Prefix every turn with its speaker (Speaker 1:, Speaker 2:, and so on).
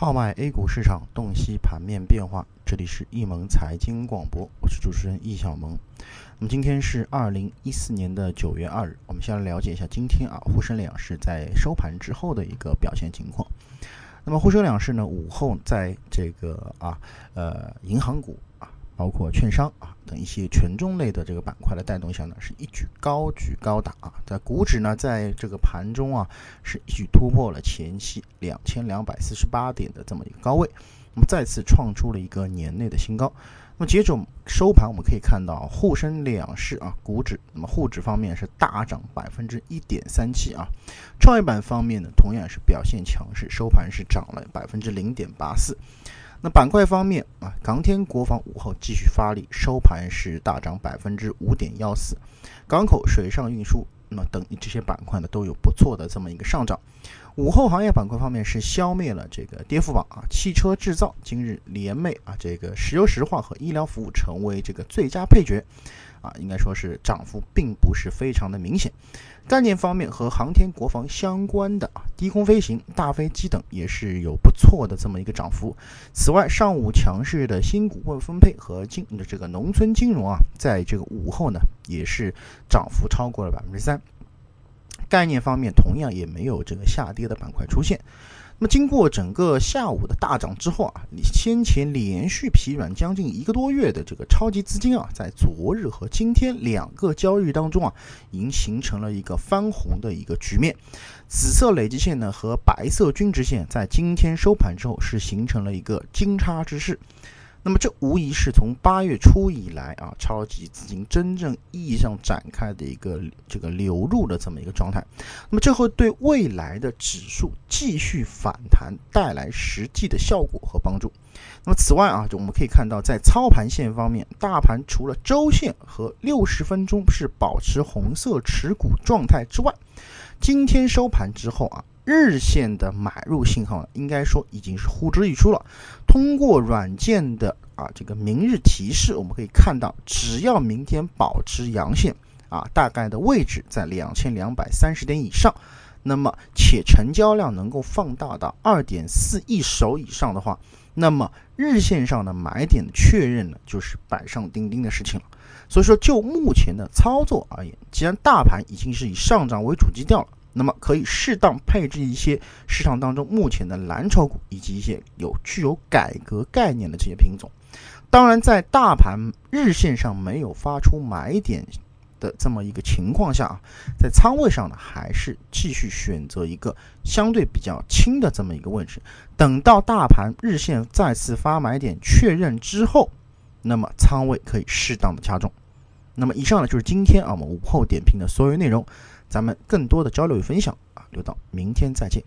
Speaker 1: 号脉 A 股市场，洞悉盘面变化。这里是易盟财经广播，我是主持人易小萌。那么今天是二零一四年的九月二日，我们先来了解一下今天啊沪深两市在收盘之后的一个表现情况。那么沪深两市呢，午后在这个啊呃银行股啊，包括券商啊等一些权重类的这个板块的带动下呢，是一举高举高打啊。在股指呢，在这个盘中啊，是一举突破了前期两千两百四十八点的这么一个高位。那么再次创出了一个年内的新高。那么截止收盘，我们可以看到沪深两市啊，股指，那么沪指方面是大涨百分之一点三七啊，创业板方面呢，同样是表现强势，收盘是涨了百分之零点八四。那板块方面啊，港天国防午后继续发力，收盘是大涨百分之五点幺四，港口、水上运输。那么等这些板块呢都有不错的这么一个上涨。午后行业板块方面是消灭了这个跌幅榜啊，汽车制造今日连袂啊，这个石油石化和医疗服务成为这个最佳配角啊，应该说是涨幅并不是非常的明显。概念方面和航天国防相关的啊，低空飞行、大飞机等也是有不错的这么一个涨幅。此外，上午强势的新股份分配和金的这个农村金融啊，在这个午后呢也是涨幅超过了百分之三。概念方面同样也没有这个下跌的板块出现。那么经过整个下午的大涨之后啊，你先前连续疲软将近一个多月的这个超级资金啊，在昨日和今天两个交易当中啊，已经形成了一个翻红的一个局面。紫色累计线呢和白色均值线在今天收盘之后是形成了一个金叉之势。那么这无疑是从八月初以来啊，超级资金真正意义上展开的一个这个流入的这么一个状态。那么这会对未来的指数继续反弹带来实际的效果和帮助。那么此外啊，就我们可以看到，在操盘线方面，大盘除了周线和六十分钟是保持红色持股状态之外，今天收盘之后啊。日线的买入信号呢，应该说已经是呼之欲出了。通过软件的啊这个明日提示，我们可以看到，只要明天保持阳线啊，大概的位置在两千两百三十点以上，那么且成交量能够放大到二点四亿手以上的话，那么日线上的买点确认呢，就是板上钉钉的事情了。所以说，就目前的操作而言，既然大盘已经是以上涨为主基调了。那么可以适当配置一些市场当中目前的蓝筹股，以及一些有具有改革概念的这些品种。当然，在大盘日线上没有发出买点的这么一个情况下啊，在仓位上呢，还是继续选择一个相对比较轻的这么一个位置。等到大盘日线再次发买点确认之后，那么仓位可以适当的加重。那么以上呢就是今天啊我们午后点评的所有内容。咱们更多的交流与分享啊，留到明天再见。